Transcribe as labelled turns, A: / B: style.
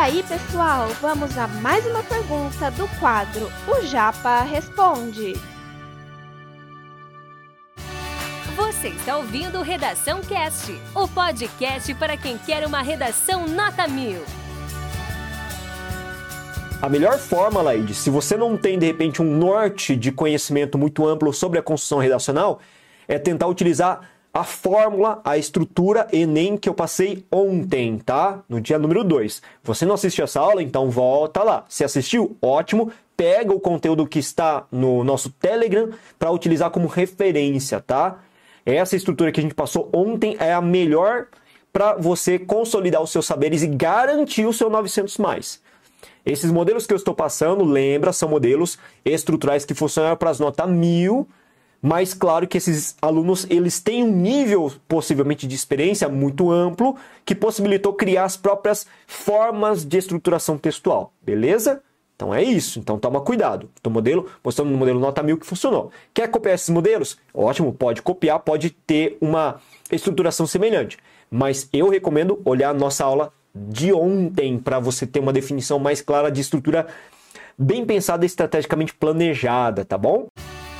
A: aí, pessoal, vamos a mais uma pergunta do quadro O Japa Responde.
B: Você está ouvindo Redação Cast, o podcast para quem quer uma redação nota mil.
C: A melhor forma, Laide, se você não tem de repente um norte de conhecimento muito amplo sobre a construção redacional, é tentar utilizar a fórmula, a estrutura Enem que eu passei ontem, tá? No dia número 2. Você não assistiu essa aula? Então volta lá. Se assistiu? Ótimo. Pega o conteúdo que está no nosso Telegram para utilizar como referência, tá? Essa estrutura que a gente passou ontem é a melhor para você consolidar os seus saberes e garantir o seu 900 mais. Esses modelos que eu estou passando, lembra, são modelos estruturais que funcionam para as notas mil, mas claro que esses alunos eles têm um nível possivelmente de experiência muito amplo que possibilitou criar as próprias formas de estruturação textual, beleza? Então é isso, então toma cuidado. O modelo, mostrando no modelo nota mil que funcionou. Quer copiar esses modelos? Ótimo, pode copiar, pode ter uma estruturação semelhante. Mas eu recomendo olhar a nossa aula de ontem para você ter uma definição mais clara de estrutura bem pensada e estrategicamente planejada, tá bom?